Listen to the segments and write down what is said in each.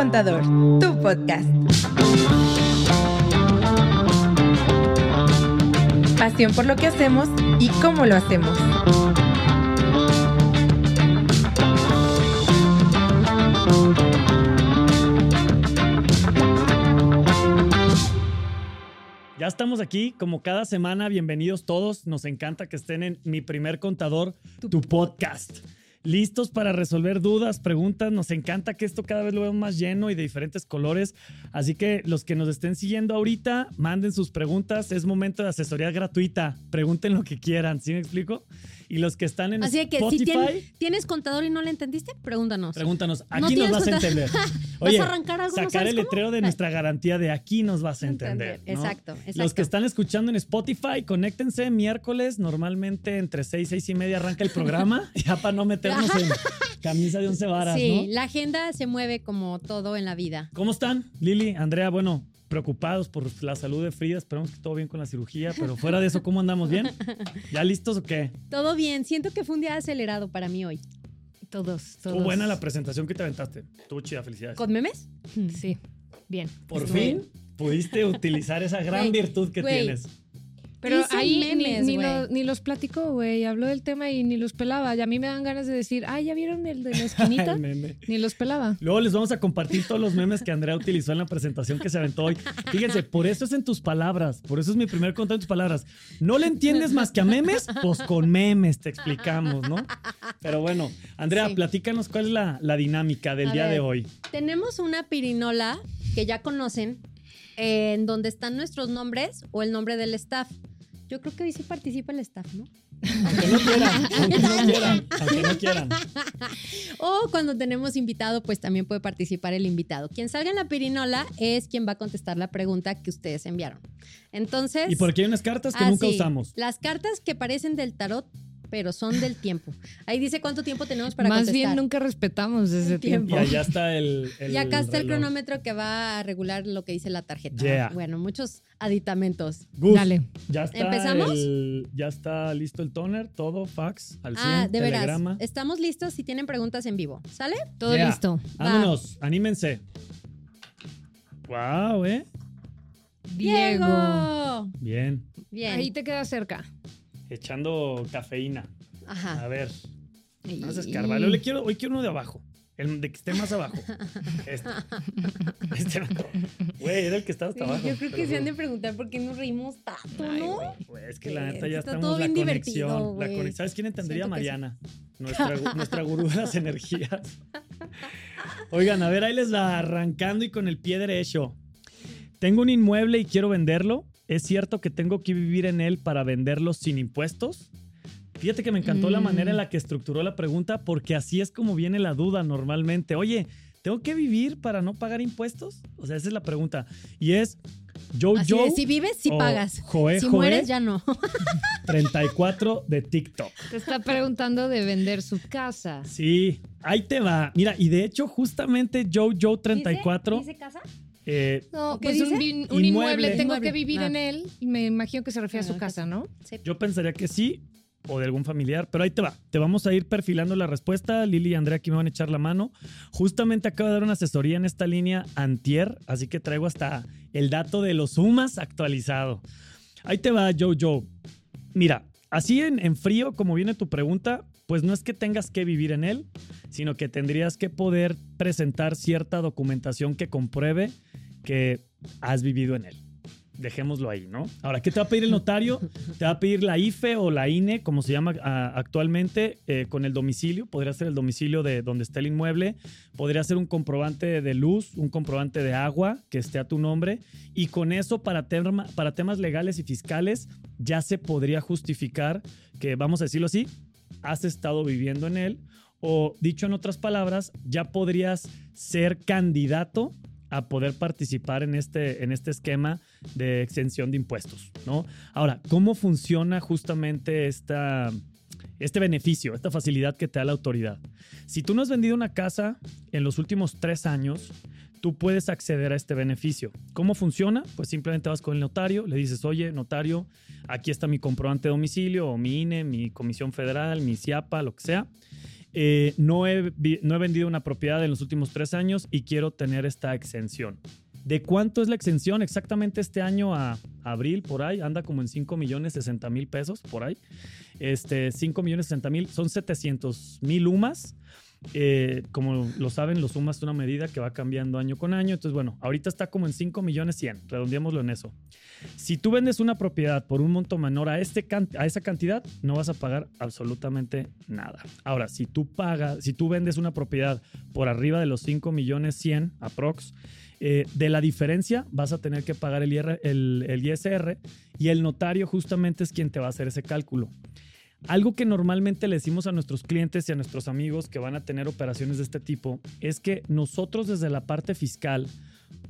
Contador, tu podcast. Pasión por lo que hacemos y cómo lo hacemos. Ya estamos aquí, como cada semana, bienvenidos todos. Nos encanta que estén en Mi Primer Contador, tu, podcast. Listos para resolver dudas, preguntas. Nos encanta que esto cada vez lo veamos más lleno y de diferentes colores. Así que los que nos estén siguiendo ahorita, manden sus preguntas. Es momento de asesoría gratuita. Pregunten lo que quieran. ¿Sí me explico? Y los que están en Así que Spotify, si tien- tienes contador y no le entendiste, pregúntanos. pregúntanos. No Aquí nos tienes vas a entender. ¿Vas Oye, a arrancar algo? ¿No sacar el cómo? letrero de nuestra garantía de aquí nos vas a entender. ¿no? Exacto, exacto. Los que están escuchando en Spotify, conéctense miércoles. Normalmente entre 6 y 6 y media arranca el programa. ya para no meternos en camisa de once varas, Sí, ¿no? la agenda se mueve como todo en la vida. ¿Cómo están, Lili, Andrea? Bueno, preocupados por la salud de Frida. Esperamos que todo bien con la cirugía. Pero fuera de eso, ¿cómo andamos? ¿Bien? ¿Ya listos o qué? Todo bien. Siento que fue un día acelerado para mí hoy. Todos, todos. Estuvo buena la presentación que te aventaste. Estuvo chida, felicidades. ¿Con memes? Sí, bien. Por Estuvo fin pudiste utilizar esa gran virtud que tienes. Pero Hice ahí ni- memes, ni, lo- ni los platicó, güey. Habló del tema y ni los pelaba. Y a mí me dan ganas de decir, ay, ¿ya vieron el de la esquinita? Ni los pelaba. Luego les vamos a compartir todos los memes que Andrea utilizó en la presentación que se aventó hoy. Fíjense, por eso es en tus palabras. Por eso es mi primer contacto en tus palabras. ¿No le entiendes más que a memes? Pues con memes te explicamos, ¿no? Pero bueno, Andrea, Sí. platícanos cuál es la, la dinámica del A día ver. de hoy. Tenemos una pirinola que ya conocen, eh, en donde están nuestros nombres o el nombre del staff. Yo creo que hoy sí participa el staff, ¿no? Aunque no quieran, aunque no quieran, aunque no quieran. O cuando tenemos invitado, pues también puede participar el invitado. Quien salga en la pirinola es quien va a contestar la pregunta que ustedes enviaron. Entonces. Y por aquí hay unas cartas que ah, nunca sí, usamos. Las cartas que parecen del tarot, pero son del tiempo. Ahí dice cuánto tiempo tenemos para Más contestar. bien nunca respetamos ese tiempo. Y allá está el. el y acá está el reloj. cronómetro que va a regular lo que dice la tarjeta. Yeah. Bueno, muchos aditamentos. Gus, Dale. Ya está ¿Empezamos? el- ya está listo el toner, todo, fax, al 100, Ah, de veras. telegrama. Estamos listos si tienen preguntas en vivo. ¿Sale? Todo Yeah. listo. Vámonos, anímense. Wow, ¿eh? Diego. Bien. Bien. Ahí te queda cerca. Echando cafeína. A Ajá. ver, vamos a Y- escarbar. Yo le quiero, hoy quiero uno de abajo. El de que esté más abajo. Este. Este. Güey, era el que estaba hasta abajo. Yo creo que se han de preguntar por qué nos reímos tanto, Ay, ¿no? güey. Es que la neta Está ya estamos todo la bien conexión. la conexión. ¿Sabes quién entendería? Siento. Mariana. Nuestra, nuestra gurú de las energías. Oigan, a ver, ahí les va arrancando y con el pie derecho. Tengo un inmueble y quiero venderlo. ¿Es cierto que tengo que vivir en él para venderlo sin impuestos? Fíjate que me encantó la Mm. manera en la que estructuró la pregunta porque así es como viene la duda normalmente. Oye, ¿tengo que vivir para no pagar impuestos? O sea, esa es la pregunta. Y es Así Joe de, si vives, si o pagas. Joe si Joe mueres, ya no. 34 de TikTok. Te está preguntando de vender su casa. Sí, ahí te va. Mira, y de hecho, justamente Joe Joe 34, ¿Dice, ¿Dice casa? Eh, No, ¿Qué pues un, dice? bin- un inmueble. Inmueble. Tengo Inmueble. que vivir Ah. en él. Y me imagino que se refiere a Ah, su casa, ¿no? Sí. yo pensaría que sí, o de algún familiar, pero ahí te va. Te vamos a ir perfilando la respuesta. Lili y Andrea aquí me van a echar la mano. Justamente acabo de dar una asesoría en esta línea antier, así que traigo hasta el dato de los sumas actualizado. Ahí te va, Joe Joe. Mira, así en, en frío, como viene tu pregunta, pues no es que tengas que vivir en él, sino que tendrías que poder presentar cierta documentación que compruebe que has vivido en él. Dejémoslo ahí, ¿no? Ahora, ¿qué te va a pedir el notario? Te va a pedir la IFE o la INE, como se llama ah, actualmente, eh, con el domicilio. Podría ser el domicilio de donde está el inmueble. Podría ser un comprobante de luz, un comprobante de agua que esté a tu nombre. Y con eso, para, para temas legales y fiscales, ya se podría justificar que, vamos a decirlo así, has estado viviendo en él. O dicho en otras palabras, ya podrías ser candidato a poder participar en este, en este esquema de exención de impuestos, ¿no? Ahora, ¿cómo funciona justamente esta, este beneficio, esta facilidad que te da la autoridad? Si tú no has vendido una casa en los últimos tres años, tú puedes acceder a este beneficio. ¿Cómo funciona? Pues simplemente vas con el notario, le dices, oye, notario, aquí está mi comprobante de domicilio mi INE, mi comisión federal, mi CIAPA, lo que sea. eh, no, he, no he vendido una propiedad en los últimos tres años y quiero tener esta exención. ¿De cuánto es la exención? Exactamente este año a abril, por ahí, anda como en 5 millones 60 mil pesos, por ahí. Este, 5 millones 60 mil, son 700 mil UMAS. Eh, como lo saben, los UMAS es una medida que va cambiando año con año. Entonces, bueno, ahorita está como en 5 millones 100, redondeémoslo en eso. Si tú vendes una propiedad por un monto menor a, este a esa cantidad, no vas a pagar absolutamente nada. Ahora, si tú pagas, si tú vendes una propiedad por arriba de los 5 millones 100 aprox, eh, de la diferencia vas a tener que pagar el, IR el ISR y el notario justamente es quien te va a hacer ese cálculo. Algo que normalmente le decimos a nuestros clientes y a nuestros amigos que van a tener operaciones de este tipo es que nosotros desde la parte fiscal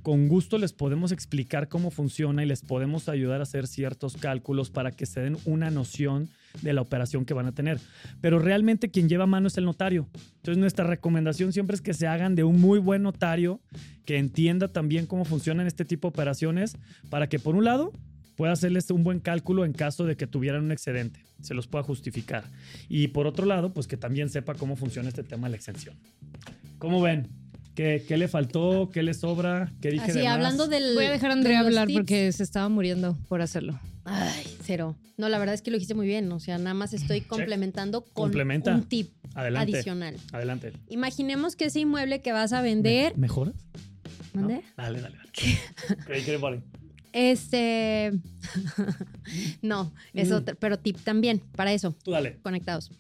con gusto les podemos explicar cómo funciona y les podemos ayudar a hacer ciertos cálculos para que se den una noción de la operación que van a tener. Pero realmente quien lleva mano es el notario. Entonces nuestra recomendación siempre es que se hagan de un muy buen notario que entienda también cómo funcionan este tipo de operaciones para que por un lado pueda hacerles un buen cálculo en caso de que tuvieran un excedente, se los pueda justificar. Y por otro lado, pues que también sepa cómo funciona este tema de la exención. ¿Cómo ven? ¿Qué, qué le faltó? ¿Qué le sobra? ¿Qué dije Así, de más? hablando del. Voy a dejar a de Andrea los hablar tips. porque se estaba muriendo por hacerlo. Ay, cero. No, la verdad es que lo dijiste muy bien. O sea, nada más estoy complementando con Complementa. un tip Adelante. adicional. Adelante. Imaginemos que ese inmueble que vas a vender. ¿Me- ¿Mejoras? ¿No? ¿Mande? Dale, dale, dale. Creí que. Este. no, es Mm. otro, pero tip también para eso, Tú dale. conectados.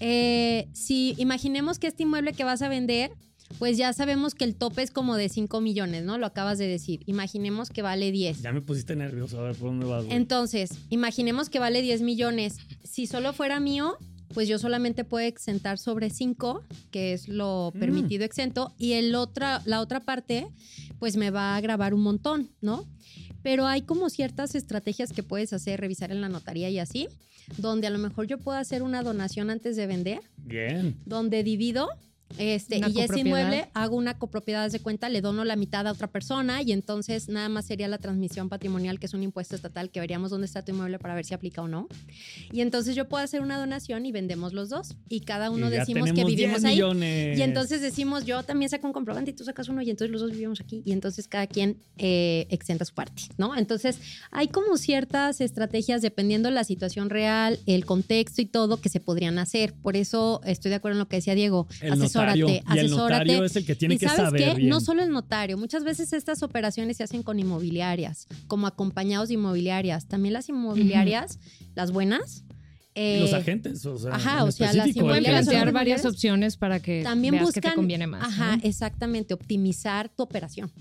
Eh, si imaginemos que este inmueble que vas a vender, pues ya sabemos que el tope es como de 5 millones, ¿no? Lo acabas de decir. Imaginemos que vale 10. Ya me pusiste nervioso. A ver, ¿por dónde vas, güey? Entonces, imaginemos que vale 10 millones. Si solo fuera mío, pues yo solamente puedo exentar sobre 5, que es lo Mm. permitido exento, y el otra, la otra parte, pues me va a grabar un montón, ¿no? Pero hay como ciertas estrategias que puedes hacer, revisar en la notaría y así, donde a lo mejor yo puedo hacer una donación antes de vender, Bien. donde divido. Este, Una y ese inmueble hago una copropiedad de cuenta, le dono la mitad a otra persona y entonces nada más sería la transmisión patrimonial, que es un impuesto estatal que veríamos dónde está tu inmueble para ver si aplica o no. Y entonces yo puedo hacer una donación y vendemos los dos y cada uno Y decimos que vivimos 10 ahí. millones. Y entonces decimos, yo también saco un comprobante y tú sacas uno y entonces los dos vivimos aquí y entonces cada quien eh, exenta su parte, ¿no? Entonces hay como ciertas estrategias dependiendo la situación real, el contexto y todo que se podrían hacer. Por eso estoy de acuerdo en lo que decía Diego. El asesórate, notario. Y el asesórate. notario es el que tiene y que sabes saber qué? bien. no solo el notario, muchas veces estas operaciones se hacen con inmobiliarias, como acompañados de inmobiliarias. También las inmobiliarias, las buenas. Y los eh, agentes, o sea, ajá, o sea, las Pueden plantear varias opciones para que También veas buscan, que te conviene más. Ajá, ¿no? exactamente, optimizar tu operación.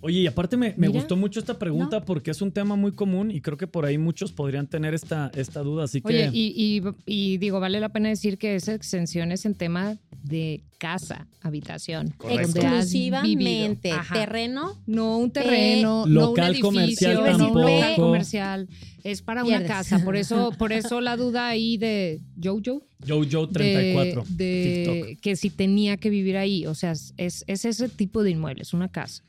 Oye, y aparte me, me gustó mucho esta pregunta porque es un tema muy común y creo que por ahí muchos podrían tener esta, esta duda. Así que Oye, y, y- y digo, vale la pena decir que esa exención es en tema de casa, habitación. Correcto. Exclusivamente, terreno. No un terreno, no Local un edificio, comercial no un tampoco. local comercial. Es para una casa. Por eso, por eso la duda ahí de Jojo. Jojo34, de, de TikTok. que si tenía que vivir ahí. O sea, es, es ese tipo de inmueble, es una casa.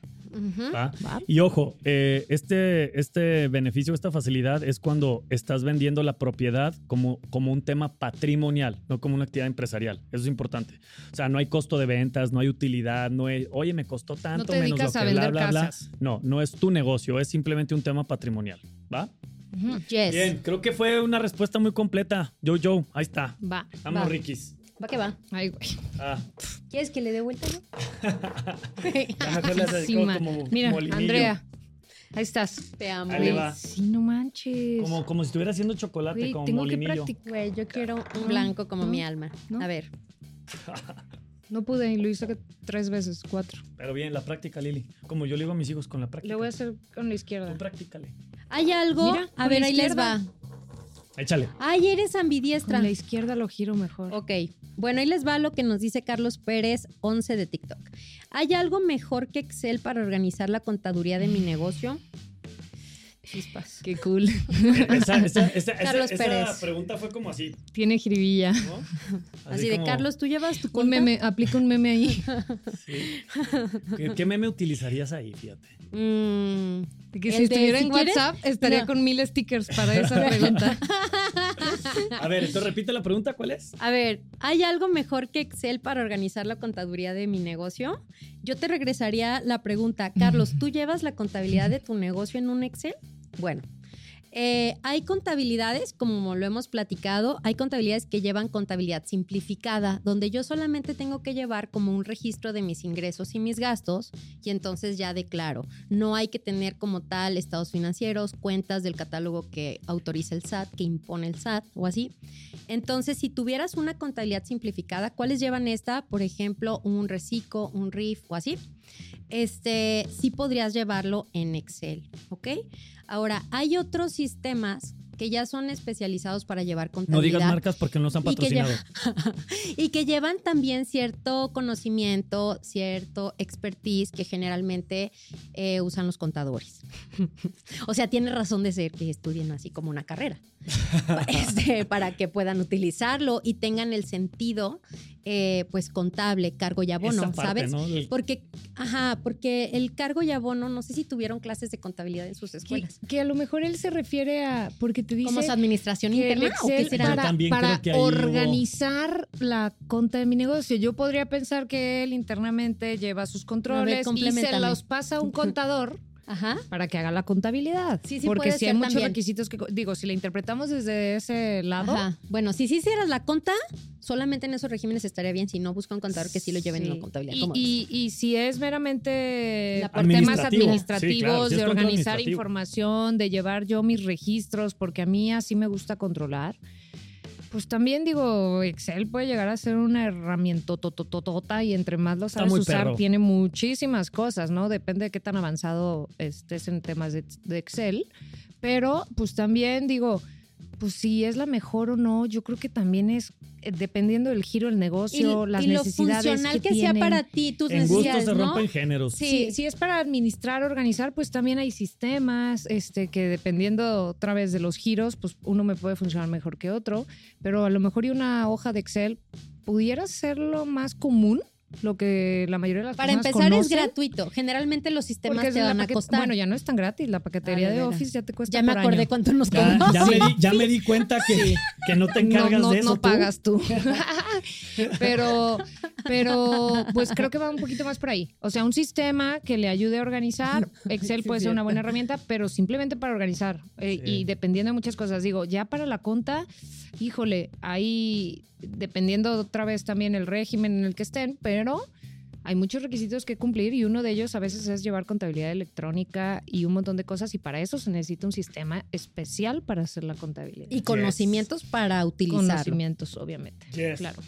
Y ojo, eh, este, este beneficio, esta facilidad es cuando estás vendiendo la propiedad como, como un tema patrimonial, no como una actividad empresarial. Eso es importante. O sea, no hay costo de ventas, no hay utilidad, no hay, oye, me costó tanto te menos lo que a bla, vender bla, bla. No, no es tu negocio, es simplemente un tema patrimonial. ¿Va? Yes. Bien, creo que fue una respuesta muy completa. Yo, yo, ahí está. Va. Estamos Va. Va que va. Ay, güey. Ah, ¿Quieres que le dé vuelta? no? como Mira, molinillo. Andrea, ahí estás. Te amo. Ahí va. Sí, no manches. Como, como si estuviera haciendo chocolate, Güey, como tengo que molinillo. practicar. Güey, yo quiero un blanco como no, mi alma. no. A ver. No pude y lo hice que tres veces, cuatro. Pero bien, la práctica, Lili. Como yo le digo a mis hijos, con la práctica. Le voy a hacer con la izquierda. Tú practícale. ¿Hay algo? Mira, a ver, ahí les va. Échale. Ay, eres Con ambidiestra. la izquierda lo giro mejor. Ok, bueno, ahí les va lo que nos dice Carlos Pérez, 11 de TikTok. ¿Hay algo mejor que Excel para organizar la contaduría de mi negocio? Chispas. Qué cool. Esa, esa, esa, Carlos esa- Pérez. esa pregunta fue como así, Tiene jiribilla. ¿no? Así, de como- Carlos, ¿tú llevas tu Un meme, aplica un meme ahí. sí. ¿Qué, qué meme utilizarías ahí? Fíjate. Mm, que si estuviera si en quieres- WhatsApp, estaría No. con mil stickers para esa pregunta. A ver, entonces repite la pregunta, ¿cuál es? A ver, ¿hay algo mejor que Excel para organizar la contaduría de mi negocio? Yo te regresaría la pregunta, Carlos, ¿tú llevas la contabilidad de tu negocio en un Excel? Bueno, eh, hay contabilidades, como lo hemos platicado, hay contabilidades que llevan contabilidad simplificada, donde yo solamente tengo que llevar como un registro de mis ingresos y mis gastos y entonces ya declaro. No hay que tener como tal estados financieros, cuentas del catálogo que autoriza el SAT, que impone el SAT o así. Entonces, si tuvieras una contabilidad simplificada, ¿cuáles llevan esta? Por ejemplo, un reciclo, un RIF o así. Este, sí podrías llevarlo en Excel, ¿ok? Ahora, hay otros sistemas que ya son especializados para llevar No contabilidad. digas marcas porque no nos han y que, patrocinado. y que llevan también cierto conocimiento, cierto expertise que generalmente eh, usan los contadores. o sea, tiene razón de ser que estudien así como una carrera. Este, para que puedan utilizarlo y tengan el sentido eh, pues contable, cargo y abono, Esa parte, ¿sabes? Porque, ajá, porque el cargo y abono, no sé si tuvieron clases de contabilidad en sus escuelas. que a lo mejor él se refiere a. Porque te dice. ¿Como su administración interna o qué será? Para, también para hubo- organizar la cuenta de mi negocio. Yo podría pensar que él internamente lleva sus controles y se los pasa a un contador Ajá. para que haga la contabilidad. Sí, sí Porque puede si hay muchos también. requisitos que digo, si la interpretamos desde ese lado, Ajá. Bueno, si sí hicieras la conta, solamente en esos regímenes estaría bien. Si no, busca un contador que sí lo lleven en la contabilidad. Y, ¿Cómo y- y si es meramente La temas administrativa. administrativos, Sí, claro, si es de organizar información, de llevar yo mis registros, porque a mí así me gusta controlar. Pues también digo, Excel puede llegar a ser una herramienta totototota y entre más lo sabes usar, perro. tiene muchísimas cosas, ¿no? Depende de qué tan avanzado estés en temas de, de Excel. Pero, pues también digo, pues si es la mejor o no, yo creo que también es eh, dependiendo del giro del negocio, las y lo necesidades funcional que, que, sea para ti, tus En gusto necesidades, se ¿no? rompen géneros. Sí, si es para administrar, organizar, pues también hay sistemas, este, que dependiendo otra vez de los giros, pues uno me puede funcionar mejor que otro, pero a lo mejor y una hoja de Excel pudiera ser lo más común, lo que la mayoría de las Para personas empezar es gratuito. Generalmente los sistemas porque te van a costar. Bueno, ya no es tan gratis, la paquetería Ah, de. Office ya te cuesta ya me por acordé año. cuánto nos Ya, costó. ya me di, ya me di cuenta que, que no te encargas no, no, de eso no tú. pagas tú. pero, pero, pues creo que va un poquito más por ahí. O sea, un sistema que le ayude a organizar. Excel Sí, puede ser una buena herramienta, pero simplemente para organizar. Eh, Sí. Y dependiendo de muchas cosas. Digo, ya para la conta, híjole, ahí, dependiendo otra vez también el régimen en el que estén, pero hay muchos requisitos que cumplir y uno de ellos a veces es llevar contabilidad electrónica y un montón de cosas y para eso se necesita un sistema especial para hacer la contabilidad. Y conocimientos para utilizarlo. Conocimientos, obviamente. Yes. Claro.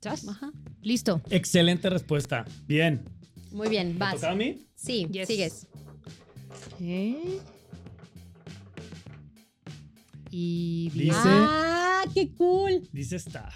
¿Sabes? Ajá. Listo. Excelente respuesta. Bien. Muy bien, ¿Me vas. toca a mí? Sí, Yes. sigues. Y Dice- ¡Ah, qué cool! Dice staff.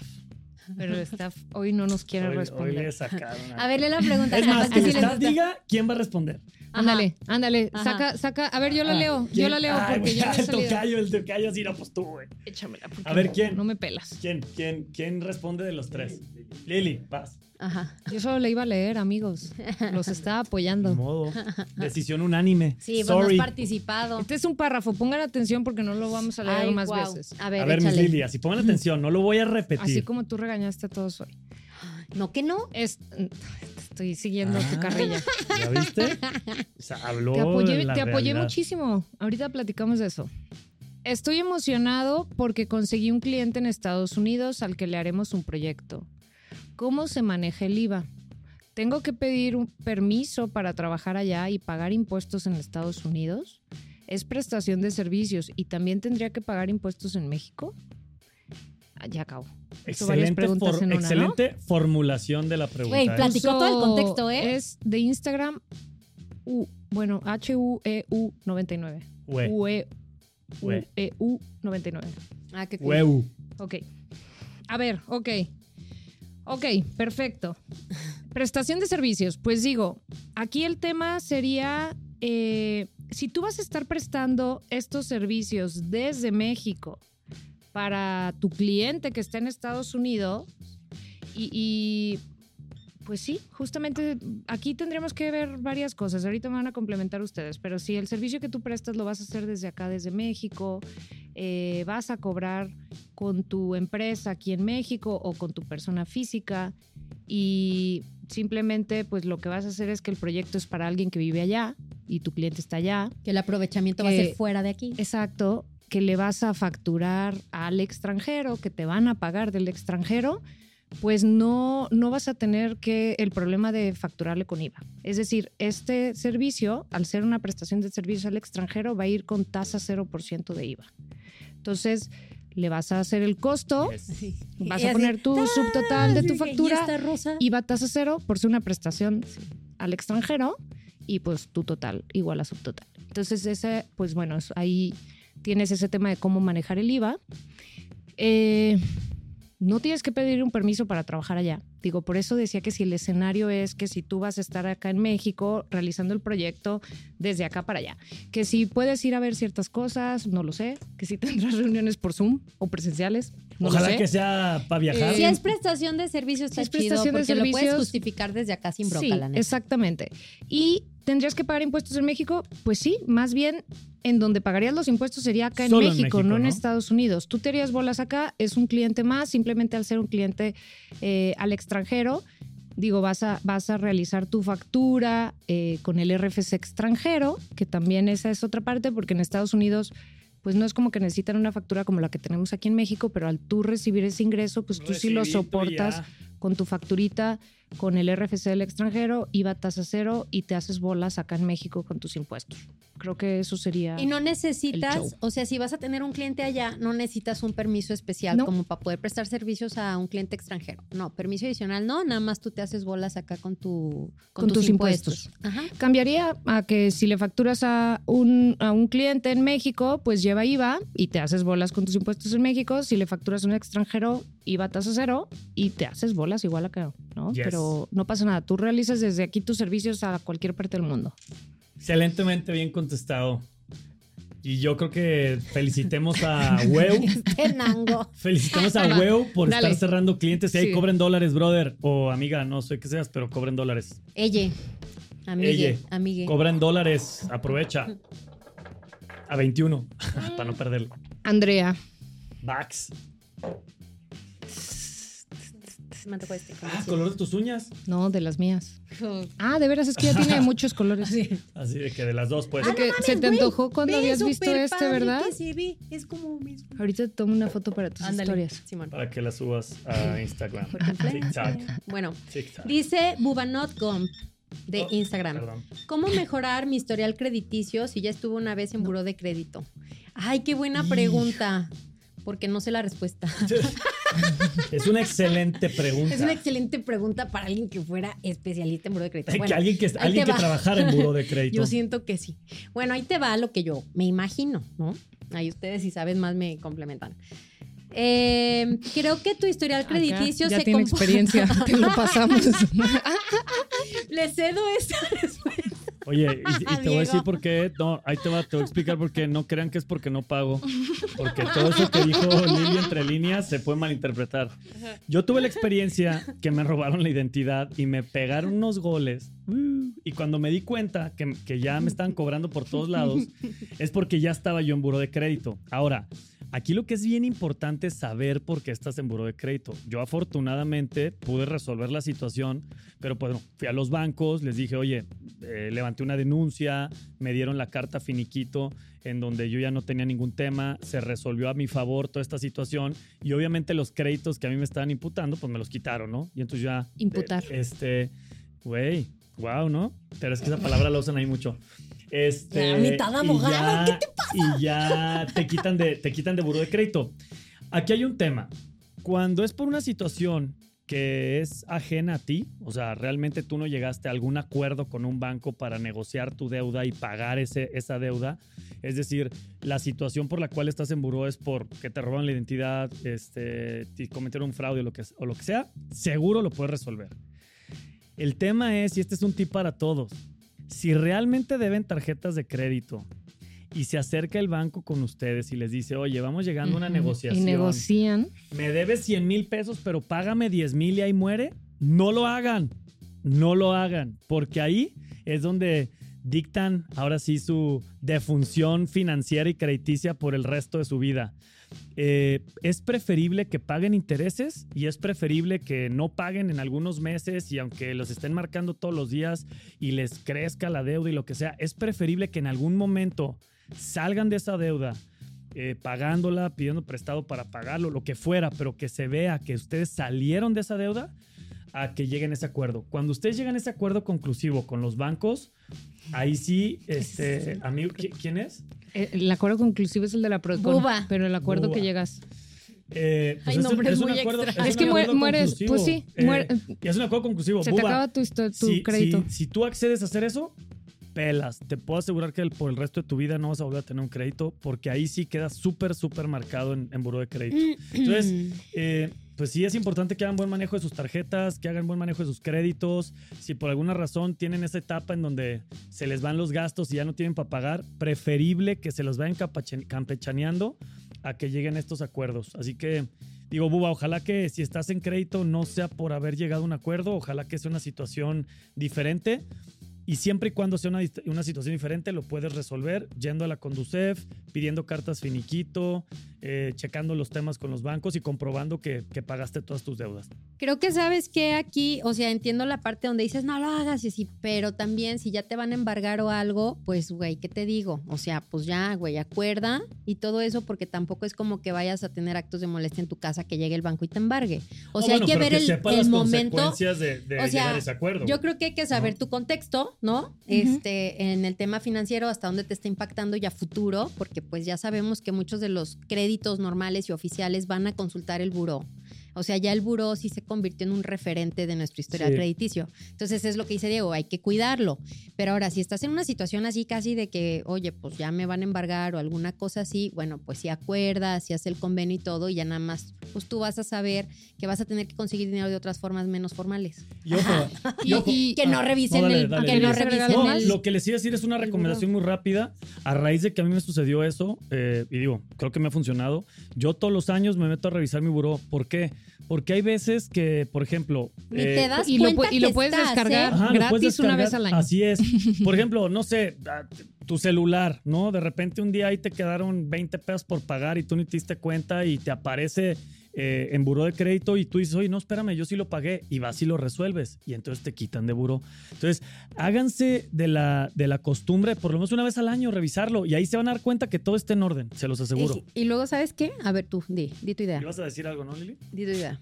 pero el staff hoy no nos quiere Hoy, hoy responder. le sacaron. A ver, lee la pregunta. Es más, que el staff diga quién va a responder. Ajá. Ándale, ándale, Ajá. saca, saca. A ver, yo la Ah, leo, yo la leo Ay, porque ya he el tocayo, el tocayo, sí, no, pues tú, güey. Échamela, porque A ver, no- ¿quién? No me pelas. ¿Quién, quién, quién responde de los tres? Lili, vas. Ajá. Yo solo le iba a leer, amigos. Los estaba apoyando. modo. Decisión unánime. Sí, pues no has Sorry. participado. Este es un párrafo, pongan atención porque no lo vamos a leer Ay, más veces. A ver, A ver, mis échale. Lili, así pongan atención, no lo voy a repetir. Así como tú regañaste a todos hoy. No, que no. Es, estoy siguiendo tu Ah, carrilla. ¿Ya viste? O sea, habló Te apoyé, la te apoyé muchísimo. Ahorita platicamos de eso. Estoy emocionado porque conseguí un cliente en Estados Unidos al que le haremos un proyecto. ¿Cómo se maneja el IVA? ¿Tengo que pedir un permiso para trabajar allá y pagar impuestos en Estados Unidos? ¿Es prestación de servicios y también tendría que pagar impuestos en México? Ah, ya acabo. Excelente, preguntas for- en una, ¿no? excelente formulación de la pregunta. Güey, ¿eh? plati- Platicó todo el contexto, ¿eh? Es de Instagram, U, bueno, E H-U-E-U 99. Hue, UE, hue, EU 99. Ah, qué cool. hueu. Ok. A ver, ok. Ok, perfecto. Prestación de servicios. Pues digo, aquí el tema sería, eh, si tú vas a estar prestando estos servicios desde México para tu cliente que está en Estados Unidos y, pues sí, justamente aquí tendremos que ver varias cosas. Ahorita me van a complementar ustedes, pero si el servicio que tú prestas lo vas a hacer desde acá, desde México, eh, vas a cobrar con tu empresa aquí en México o con tu persona física y simplemente pues lo que vas a hacer es que el proyecto es para alguien que vive allá y tu cliente está allá. Que el aprovechamiento va a ser fuera de aquí. Exacto, que le vas a facturar al extranjero, que te van a pagar del extranjero, pues no, no vas a tener que el problema de facturarle con IVA. Es decir, este servicio, al ser una prestación de servicio al extranjero, va a ir con tasa 0% de IVA. Entonces, le vas a hacer el costo, Yes. vas Y a así, poner tu subtotal de tu Y factura, esta rosa. IVA tasa cero por ser una prestación al extranjero y pues tu total igual a subtotal. Entonces ese, pues bueno, ahí tienes ese tema de cómo manejar el IVA. Eh, no tienes que pedir un permiso para trabajar allá. Digo, por eso decía que si el escenario es que si tú vas a estar acá en México realizando el proyecto desde acá para allá, que si puedes ir a ver ciertas cosas, no lo sé, que si tendrás reuniones por Zoom o presenciales, no Ojalá lo sé. que sea para viajar. Si es prestación de servicio está Si es chido prestación de porque lo puedes servicios- justificar desde acá sin bronca, Sí, la neta. exactamente. ¿Y tendrías que pagar impuestos en México? Pues sí, más bien en donde pagarías los impuestos sería acá en México, no en. Estados Unidos. Tú te harías bolas acá, es un cliente más, simplemente al ser un cliente eh, al extranjero. Digo, vas a, vas a realizar tu factura eh, con el RFC extranjero, que también esa es otra parte, porque en Estados Unidos, pues no es como que necesitan una factura como la que tenemos aquí en México, pero al tú recibir ese ingreso, pues tú sí lo Recibito soportas ya. con tu facturita, con el RFC del extranjero, IVA tasa cero y te haces bolas acá en México con tus impuestos. Creo que eso sería... Y no necesitas, o sea, si vas a tener un cliente allá, no necesitas un permiso especial No. como para poder prestar servicios a un cliente extranjero. No, permiso adicional no, nada más tú te haces bolas acá con tu Con tus impuestos. Ajá. Cambiaría a que si le facturas a un, a un cliente en México, pues lleva IVA y te haces bolas con tus impuestos en México. Si le facturas a un extranjero, IVA tasa cero y te haces bolas igual acá, ¿no? Yes. Pero no pasa nada. Tú realizas desde aquí tus servicios a cualquier parte del mundo. Excelentemente bien contestado. Y yo creo que felicitemos a Weu. Este nango. Felicitemos a Weu por dale. estar cerrando clientes. Y ahí Sí. cobren dólares, brother. O amiga, no sé qué seas, pero cobren dólares. Ella. Amigue. Elle. Amigue. Cobren dólares. Aprovecha. A 21. para no perderlo. Andrea, Bax. Me antojó este, Ah, color de tus uñas. no, de las mías. Ah, de veras, es que ya tiene muchos colores. Así de que de las dos, pues. Ah, Porque se te antojó cuando habías visto este, ¿verdad? se ve, es como mismo. Ahorita te tomo una foto para tus Ándale, historias. Simón. Para que la subas a Instagram. TikTok. Bueno, TikTok. dice Bubanot Gump de Oh, Instagram. Perdón. ¿Cómo mejorar mi historial crediticio si ya estuve una vez en buró de crédito? Ay, qué buena pregunta. Porque no sé la respuesta. Es una excelente pregunta. Es una excelente pregunta para alguien que fuera especialista en buró de crédito. que Bueno, alguien que, alguien que va. trabajara en buro de crédito. Yo siento que sí. Bueno, ahí te va lo que yo me imagino, ¿no? Ahí ustedes, si saben más, me complementan. Eh, creo que tu historial Acá crediticio ya se tiene comporta- experiencia, te lo pasamos. Le cedo esta respuesta. Oye, y, y te voy a decir por qué. No, ahí te va, te voy a explicar por qué. No crean que es porque no pago. Porque todo eso que dijo Lili entre líneas se puede malinterpretar. Yo tuve la experiencia que me robaron la identidad y me pegaron unos goles. Y cuando me di cuenta que, que ya me estaban cobrando por todos lados, es porque ya estaba yo en buro de crédito. Ahora, aquí lo que es bien importante es saber por qué estás en buro de crédito. Yo afortunadamente pude resolver la situación, pero pues no, fui a los bancos, les dije, oye, eh, levanté una denuncia, me dieron la carta finiquito en donde yo ya no tenía ningún tema, se resolvió a mi favor toda esta situación y obviamente los créditos que a mí me estaban imputando, pues me los quitaron, ¿no? Y entonces ya... Imputar. eh, este, güey, wow, ¿no? Pero es que esa palabra la usan ahí mucho. Este, Ya, mitad abogado, ya- Y ya te quitan de, te quitan de buro de crédito. Aquí hay un tema. Cuando es por una situación que es ajena a ti, o sea, realmente tú no llegaste a algún acuerdo con un banco para negociar tu deuda y pagar ese, esa deuda, es decir, la situación por la cual estás en buró es por que te roban la identidad, este, te cometieron un fraude o lo, que, o lo que sea, seguro lo puedes resolver. El tema es, y este es un tip para todos, si realmente deben tarjetas de crédito y se acerca el banco con ustedes y les dice, oye, vamos llegando a una negociación. Y negocian. Me debes 100 mil pesos, pero págame 10 mil y ahí muere. No lo hagan. No lo hagan. Porque ahí es donde dictan ahora sí su defunción financiera y crediticia por el resto de su vida. Eh, es preferible que paguen intereses y es preferible que no paguen en algunos meses y aunque los estén marcando todos los días y les crezca la deuda y lo que sea, es preferible que en algún momento salgan de esa deuda. eh, pagándola, pidiendo prestado para pagarlo, lo que fuera, pero que se vea que ustedes salieron de esa deuda a que lleguen a ese acuerdo. Cuando ustedes llegan a ese acuerdo conclusivo con los bancos, ahí sí, este, amigo, ¿qui- ¿quién es? Eh, El acuerdo conclusivo es el de la Procon, Buba. pero el acuerdo Buba. que llegas. Eh, pues Ay, es, nombres es un muy acuerdo. Es un que mueres, conclusivo. pues sí, Eh, muere- y es un acuerdo conclusivo. Se te Buba, acaba tu, tu si, crédito. si- si tú accedes a hacer eso, pelas. Te puedo asegurar que por el resto de tu vida no vas a volver a tener un crédito porque ahí sí queda súper, súper marcado en, en buró de crédito. Entonces, eh, pues sí es importante que hagan buen manejo de sus tarjetas, que hagan buen manejo de sus créditos. Si por alguna razón tienen esa etapa en donde se les van los gastos y ya no tienen para pagar, preferible que se los vayan campechaneando a que lleguen estos acuerdos. Así que digo, Buba, ojalá que si estás en crédito no sea por haber llegado a un acuerdo, ojalá que sea una situación diferente. Y siempre y cuando sea una, una situación diferente, lo puedes resolver yendo a la Conducef, pidiendo cartas finiquito, eh, checando los temas con los bancos y comprobando que, que pagaste todas tus deudas. Creo que sabes que aquí, o sea, entiendo la parte donde dices, no lo hagas, y sí, pero también si ya te van a embargar o algo, pues, güey, ¿qué te digo? O sea, pues ya, güey, acuerda y todo eso, porque tampoco es como que vayas a tener actos de molestia en tu casa que llegue el banco y te embargue. O sea, hay que ver el, el momento. de, de O sea, ese acuerdo. Yo creo que hay que saber tu contexto, ¿no? Este, en el tema financiero, hasta dónde te está impactando ya futuro, porque pues ya sabemos que muchos de los créditos normales y oficiales van a consultar el buró. O sea, ya el buró sí se convirtió en un referente de nuestro historial Sí. crediticio. Entonces es lo que dice Diego, hay que cuidarlo. Pero ahora, si estás en una situación así casi de que, oye, pues ya me van a embargar o alguna cosa así, bueno, pues si acuerdas, si hace el convenio y todo, y ya nada más, pues tú vas a saber que vas a tener que conseguir dinero de otras formas menos formales. Y ojo, y ojo- Y que no Ah, revisen no, dale, el, dale, que no revisen No, el. lo que les iba a decir es una recomendación muy rápida. A raíz de que a mí me sucedió eso, eh, y digo, creo que me ha funcionado. Yo todos los años me meto a revisar mi buró. ¿Por qué? Porque hay veces que, por ejemplo. Ni eh, te das y lo cuenta pu- y lo puedes estás, descargar. ¿eh? Ajá, lo puedes gratis una descargar. vez al año. Así es. Por ejemplo, no sé, tu celular, ¿no? De repente un día ahí te quedaron 20 pesos por pagar y tú ni te diste cuenta y te aparece eh, en buró de crédito y tú dices, oye, no, espérame, yo sí lo pagué y vas y lo resuelves y entonces te quitan de buró. Entonces, háganse de la, de la costumbre, por lo menos una vez al año, revisarlo y ahí se van a dar cuenta que todo está en orden, se los aseguro. Y, y luego, ¿sabes qué? A ver, tú, di, di tu idea. ¿Ibas a decir algo, no, Lili? Di tu idea.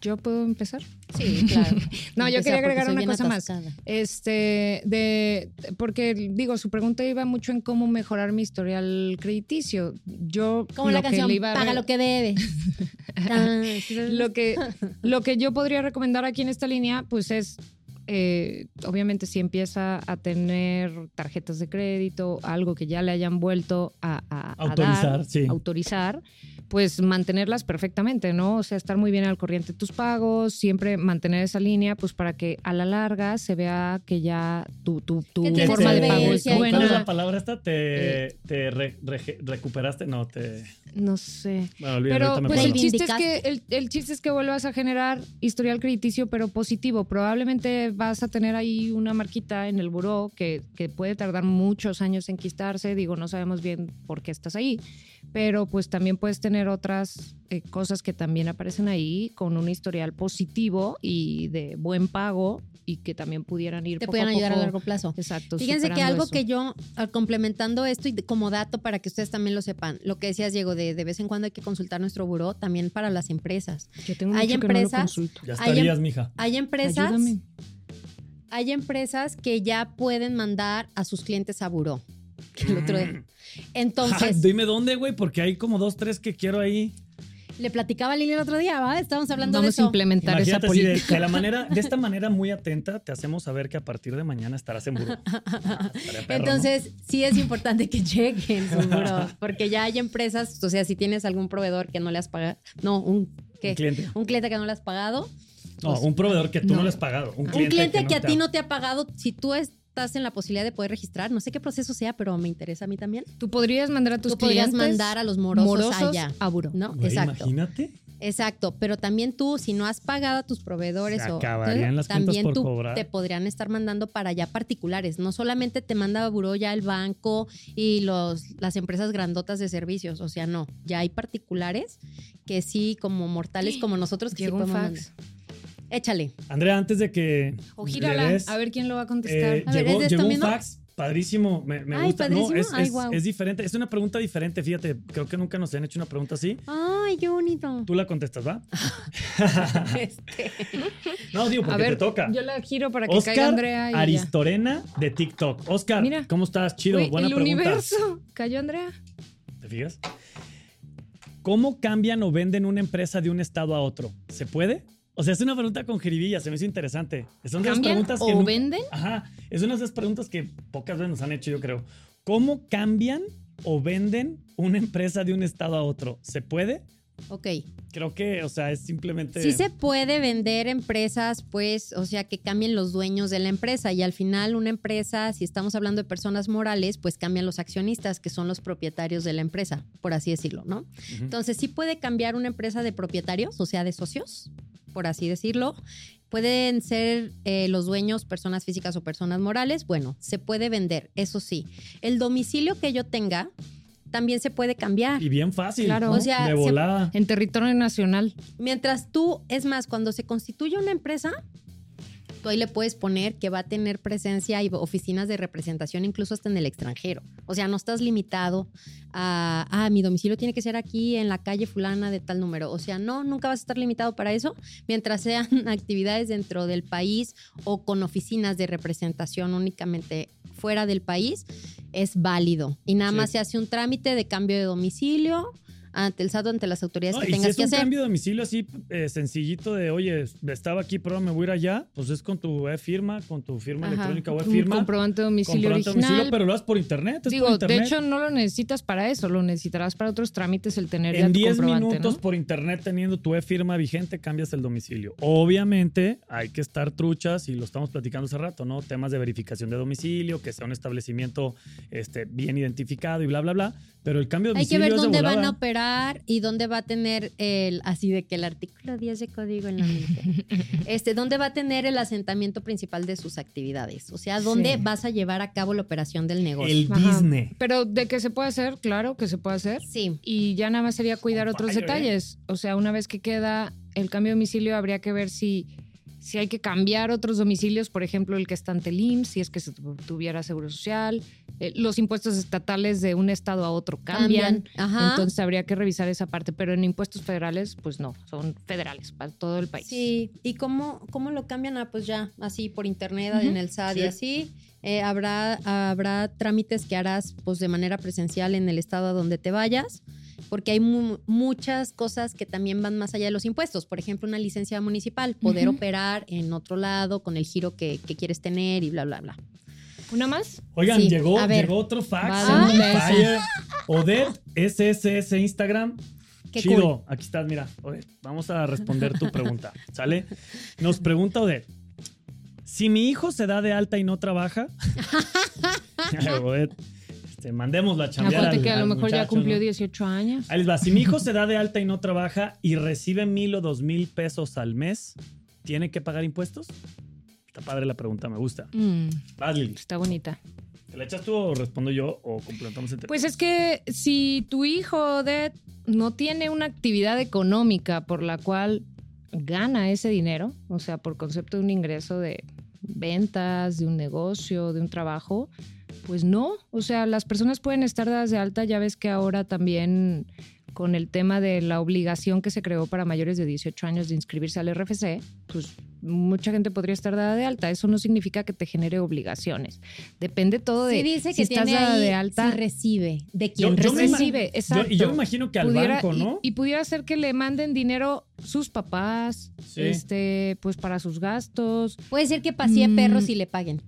¿Yo puedo empezar? Sí, claro. No, yo quería agregar una cosa más. Este, de, porque digo, su pregunta iba mucho en cómo mejorar mi historial crediticio. Yo Como la que canción, le iba a paga lo que debes. Ah, ¿sí sabes? lo que lo que yo podría recomendar aquí en esta línea, pues es eh, obviamente si empieza a tener tarjetas de crédito, algo que ya le hayan vuelto a, a- a Autorizar, dar, sí. autorizar, pues mantenerlas perfectamente, ¿no? O sea, estar muy bien al corriente de tus pagos, siempre mantener esa línea, pues para que a la larga se vea que ya tu, forma de pago es solvencia y ¿Cuál es la buena. palabra esta? ¿Te, te re- rege- recuperaste? No, te... No sé. Bueno, Pero me pues el chiste, es que, el, el chiste es que vuelvas a generar historial crediticio, pero positivo. Probablemente vas a tener ahí una marquita en el buró que, que puede tardar muchos años en quistarse. Digo, no sabemos bien por qué estás ahí, pero pues también puedes tener otras eh, cosas que también aparecen ahí con un historial positivo y de buen pago y que también pudieran ir Te poco pueden a ayudar a poco. largo plazo. Exacto. Fíjense que algo eso. que yo, complementando esto y como dato para que ustedes también lo sepan, lo que decías, Diego, de, de vez en cuando hay que consultar nuestro buró también para las empresas. Yo tengo hay mucho que no lo empresas- consulto. Ya Hay em- estarías, mija. Hay empresas, Ayúdame. hay empresas que ya pueden mandar a sus clientes a buró. Que el otro día- Entonces, Ay, dime dónde, güey, porque hay como dos, tres que quiero ahí. Le platicaba a Lili el otro día, ¿va? Estábamos hablando Vamos de a eso. implementar esa Imagínate de, política. de la manera, de esta manera muy atenta, te hacemos saber que a partir de mañana estarás en buró. Ah. Entonces, sí es importante que chequen su buró, porque ya hay empresas, o sea, si tienes algún proveedor que no le has pagado, no, un, ¿qué? Un cliente. Un cliente que no le has pagado, No, pues, un proveedor que tú no, no. le has pagado. Un un cliente, que, a ti ha- no te ha pagado, si tú estás en la posibilidad de poder registrar, no sé qué proceso sea, pero me interesa a mí también. Tú podrías mandar a tus Tú podrías mandar a los morosos, allá. a buró. ¿No? Güey, Exacto. Imagínate. Exacto, pero también tú, si no has pagado a tus proveedores Se o acabarían las también por tú cobrar. te podrían estar mandando para allá particulares. No solamente te manda buró ya el banco y los, las empresas grandotas de servicios. O sea, no, ya hay particulares que sí, como mortales como nosotros, que sí Llegó un podemos fax. mandar. Échale. Andrea, antes de que. O gírala, des, a ver quién lo va a contestar. eh, A ver, llegó ¿es de esto llegó un fax padrísimo. Me, me Ay, gusta. No, es, Ay, es- guau. es diferente. Es una pregunta diferente. Fíjate, creo que nunca nos han hecho una pregunta así. Ay, qué bonito. Tú la contestas, ¿va? Este, No, digo, a porque ver, te toca. yo la giro para que caiga Oscar Andrea y ya. Aristorena de TikTok. Oscar, Mira. ¿cómo estás? Chido, Uy, buena el pregunta. universo. Cayó Andrea. ¿Te fijas? ¿Cómo cambian o venden una empresa de un estado a otro? ¿Se puede? O sea, es una pregunta con jiribilla, se me hizo interesante. Son de las ¿Cambian preguntas que o nunca- venden? Ajá, es una de esas preguntas que pocas veces nos han hecho, yo creo. ¿Cómo cambian o venden una empresa de un estado a otro? ¿Se puede? ok. Creo que, o sea, es simplemente... Sí se puede vender empresas, pues, o sea, que cambien los dueños de la empresa y al final una empresa, si estamos hablando de personas morales, pues cambian los accionistas, que son los propietarios de la empresa, por así decirlo, ¿no? Entonces, sí puede cambiar una empresa de propietarios, o sea, de socios, por así decirlo. Pueden ser eh, los dueños personas físicas o personas morales. Bueno, se puede vender, eso sí. El domicilio que yo tenga también se puede cambiar. Y bien fácil, Claro. ¿no? O sea, de se- volada. En territorio nacional. Mientras tú, es más, cuando se constituye una empresa, tú ahí le puedes poner que va a tener presencia y oficinas de representación incluso hasta en el extranjero. O sea, no estás limitado a, ah, mi domicilio tiene que ser aquí en la calle fulana de tal número. O sea, no, nunca vas a estar limitado para eso, mientras sean actividades dentro del país o con oficinas de representación únicamente fuera del país, es válido. Y nada Sí. más se hace un trámite de cambio de domicilio ante el SAT o ante las autoridades No, que y si tengas es que un hacer. cambio de domicilio así eh, sencillito de, oye, estaba aquí, pero me voy a ir allá, pues es con tu e-firma, con tu firma Ajá. electrónica o e-firma. comprobante de domicilio comprobante de original. domicilio, pero lo haces por internet. es Digo, por de internet. hecho no lo necesitas para eso, lo necesitarás para otros trámites el tener ya en tu 10 comprobante, minutos ¿no? por internet teniendo tu e-firma vigente cambias el domicilio. Obviamente hay que estar truchas y lo estamos platicando hace rato, ¿no? Temas de verificación de domicilio, que sea un establecimiento este, bien identificado y bla, bla, bla. Pero el cambio de Hay que domicilio ver es de dónde van a operar y dónde va a tener el, así de que el artículo 10 de código en la mente. este, dónde va a tener el asentamiento principal de sus actividades. O sea, dónde Sí. vas a llevar a cabo la operación del negocio. El Ajá. Disney. Pero de que se puede hacer, claro que se puede hacer. Sí. Y ya nada más sería cuidar otros fire, ¿eh? detalles. O sea, una vez que queda el cambio de domicilio, habría que ver si, si hay que cambiar otros domicilios, por ejemplo, el que está ante el IMSS, si es que se tu- tuviera seguro social. Eh, los impuestos estatales de un estado a otro cambian. Cambian. Ajá. Entonces habría que revisar esa parte. Pero en impuestos federales, pues no, son federales para todo el país. Sí, ¿y cómo, cómo lo cambian? Ah, pues ya, así por internet, Ujú. en el SAT y Sí. así. Eh, habrá, habrá trámites que harás pues de manera presencial en el estado a donde te vayas, porque hay mu- muchas cosas que también van más allá de los impuestos. Por ejemplo, una licencia municipal, poder operar en otro lado con el giro que, que quieres tener y bla, bla, bla. ¿Una más? Oigan, Sí, llegó, a ver. llegó otro fax. Odette SSS Instagram. Qué Chido, aquí estás, mira. Odette, vamos a responder tu pregunta. ¿Sale? Nos pregunta Odette. Si mi hijo se da de alta y no trabaja, Odette, este, mandémoslo a chambear al- que a lo mejor ya cumplió ¿no? 18 años. Ahí les va. Si mi hijo se da de alta y no trabaja y recibe mil o dos mil pesos al mes, ¿tiene que pagar impuestos? Está padre la pregunta, me gusta. Mm, Vas, Lili. está bonita. ¿Te la echas tú o respondo yo o completamos entre Pues es que si tu hijo de no tiene una actividad económica por la cual gana ese dinero, o sea, por concepto de un ingreso de ventas, de un negocio, de un trabajo, pues no. O sea, las personas pueden estar dadas de alta. Ya ves que ahora también con el tema de la obligación que se creó para mayores de 18 años de inscribirse al RFC, pues mucha gente podría estar dada de alta. Eso no significa que te genere obligaciones. Depende todo de Sí dice si que estás tiene dada ahí de alta. si recibe, de Yo- yo ima- recibe, Yo- exacto. y yo me imagino que al Pudiera- banco, y- ¿no? Y, pudiera ser que le manden dinero sus papás, Sí. este, pues para sus gastos. Puede ser que pasee Mm. perros y le paguen.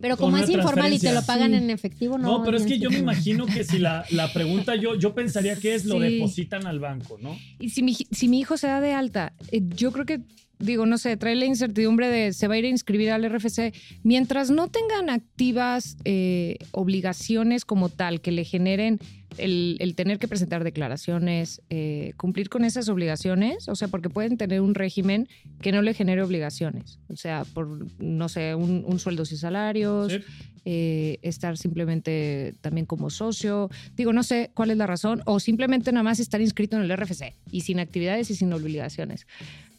Pero como es informal y te lo pagan Sí. en efectivo, no. No, pero es que yo me imagino que si la, la pregunta yo, yo pensaría que es lo Sí. depositan al banco, ¿no? Y si mi, si mi hijo se da de alta, eh, yo creo que, digo, no sé, trae la incertidumbre de se va a ir a inscribir al RFC. Mientras no tengan activas eh, obligaciones como tal que le generen el, el tener que presentar declaraciones, eh, cumplir con esas obligaciones, o sea, porque pueden tener un régimen que no le genere obligaciones, o sea, por, no sé, un, un sueldos y salarios, Sí. eh, estar simplemente también como socio, digo, no sé cuál es la razón, o simplemente nada más estar inscrito en el RFC y sin actividades y sin obligaciones.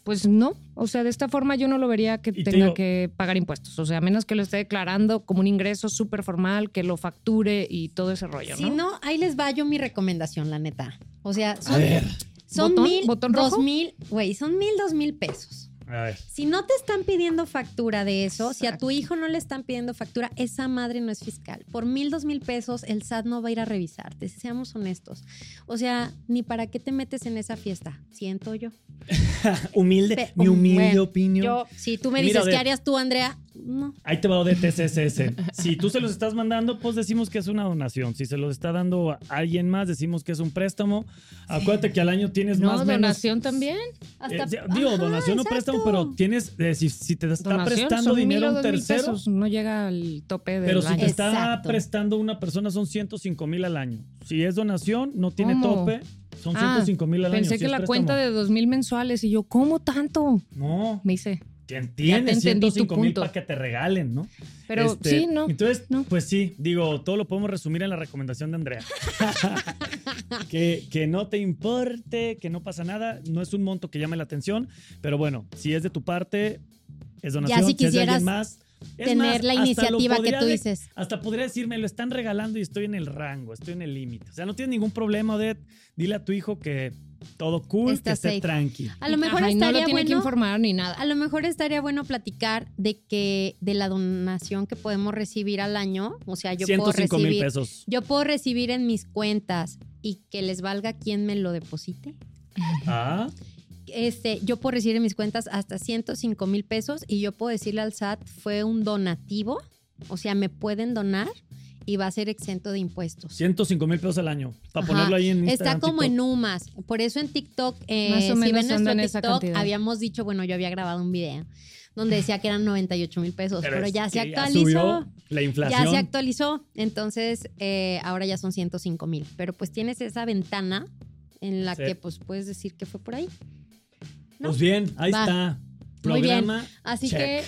Pues no, o sea, de esta forma yo no lo vería que Y te tenga digo- que pagar impuestos, o sea, a menos que lo esté declarando como un ingreso súper formal, que lo facture y todo ese rollo, Si ¿no? no, ahí les va yo mi recomendación, la neta. O sea, A son, ver. son ¿Botón? mil, ¿Botón dos mil, güey, son mil, dos mil pesos. A ver. Si no te están pidiendo factura de eso, si a tu hijo no le están pidiendo factura, esa madre no es fiscal. Por mil, dos mil pesos, el SAT no va a ir a revisarte, seamos honestos. O sea, ni para qué te metes en esa fiesta, siento yo. Humilde, Pe- mi humilde bueno, opinión. Yo, si tú me mira, dices, ¿qué harías tú, Andrea? No. Ahí te va de TCSS. Si tú se los estás mandando, pues decimos que es una donación. Si se los está dando a alguien más, decimos que es un préstamo. Acuérdate que al año tienes No, más menos. donación también. Hasta, Eh, digo, Ajá, donación o préstamo, pero tienes, eh, si, si te está Donación prestando dinero a un tercero, pesos, no llega al tope del pero si año. te está Exacto. prestando una persona son 105 mil al año. Si es donación, no tiene ¿Cómo? tope, son Ah, 105 mil al año. Pensé que la préstamo. cuenta de dos mil mensuales y yo, ¿cómo tanto? No, Me hice. Tienes tu 105 mil para que te regalen, ¿no? Pero Este, sí, no. Entonces, no. pues sí, digo, todo lo podemos resumir en la recomendación de Andrea. que, que no te importe, que no pasa nada, no es un monto que llame la atención, pero bueno, si es de tu parte, es donación, si si, es de quisieras alguien más. es Tener más, la iniciativa que tú de- dices. Hasta podría decirme, lo están regalando y estoy en el rango, estoy en el límite. O sea, no tienes ningún problema, Odette. Dile a tu hijo que todo cool, Está que esté safe. tranqui. A lo mejor Ajá, y no estaría lo tiene que bueno. informar ni nada. A lo mejor estaría bueno platicar de que de la donación que podemos recibir al año, o sea, yo puedo 105 mil recibir, pesos. yo puedo recibir en mis cuentas y que les valga quien me lo deposite. Ah, Este, yo puedo recibir en mis cuentas hasta 105 mil pesos y yo puedo decirle al SAT fue un donativo, o sea, me pueden donar y va a ser exento de impuestos. 105 mil pesos al año. Para Ajá. ponerlo ahí en Instagram. Está como TikTok. en UMAS. Por eso en TikTok, eh, Más o si ven nuestro en TikTok, habíamos dicho, bueno, yo había grabado un video donde decía que eran 98 mil pesos, pero, ya se actualizó. subió la inflación. Ya se actualizó. Entonces, eh, ahora ya son 105 mil. Pero pues tienes esa ventana en la Sí. que pues puedes decir que fue por ahí. ¿no? Pues bien, ahí Va. está. Muy bien. Programa. Así check. que,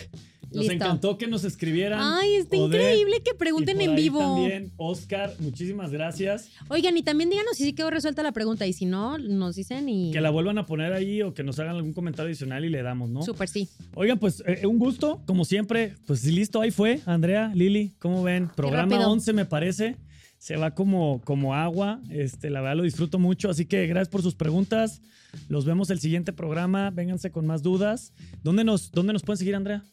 Nos listo. encantó que nos escribieran. Ay, está Odette, increíble que pregunten en vivo. También, Oscar, muchísimas gracias. Oigan, y también díganos si sí quedó resuelta la pregunta. Y si no, nos dicen y. Que la vuelvan a poner ahí o que nos hagan algún comentario adicional y le damos, ¿no? Súper sí. Oigan, pues eh, un gusto, como siempre. Pues listo, ahí fue. Andrea, Lili, ¿cómo ven? Programa rápido. 11 me parece. Se va como, como agua. Este, la verdad lo disfruto mucho. Así que gracias por sus preguntas. Los vemos el siguiente programa. Vénganse con más dudas. ¿Dónde nos, dónde nos pueden seguir, Andrea?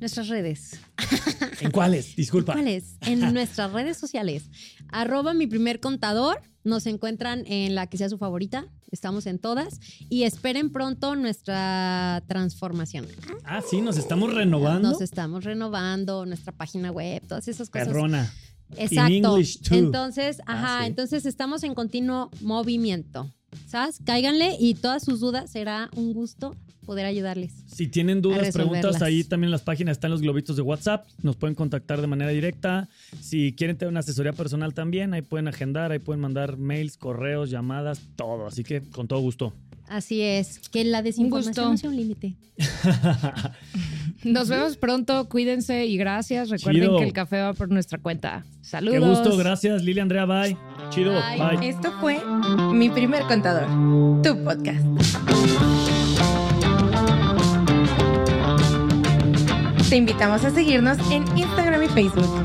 Nuestras redes. ¿En cuáles? Disculpa. ¿Cuáles? En nuestras redes sociales. Arroba mi primer contador. Nos encuentran en la que sea su favorita. Estamos en todas. Y esperen pronto nuestra transformación. Ah, sí, nos estamos renovando. Nos estamos renovando nuestra página web, todas esas cosas. Perrona. Exacto. In English too. Entonces, Ah, ajá, sí. entonces estamos en continuo movimiento. ¿Sabes? Cáiganle y todas sus dudas será un gusto poder ayudarles. Si tienen dudas, preguntas, ahí también en las páginas están los globitos de WhatsApp. Nos pueden contactar de manera directa. Si quieren tener una asesoría personal también, ahí pueden agendar, ahí pueden mandar mails, correos, llamadas, todo. Así que con todo gusto. Así es, que la desinformación gusto. no sea un límite. Nos vemos pronto, cuídense y gracias. Recuerden Chido. que el café va por nuestra cuenta. Saludos. Qué gusto, gracias Lili Andrea, bye. Chido, Bye. bye. Esto fue Mi Primer Contador, tu podcast. Te invitamos a seguirnos en Instagram y Facebook.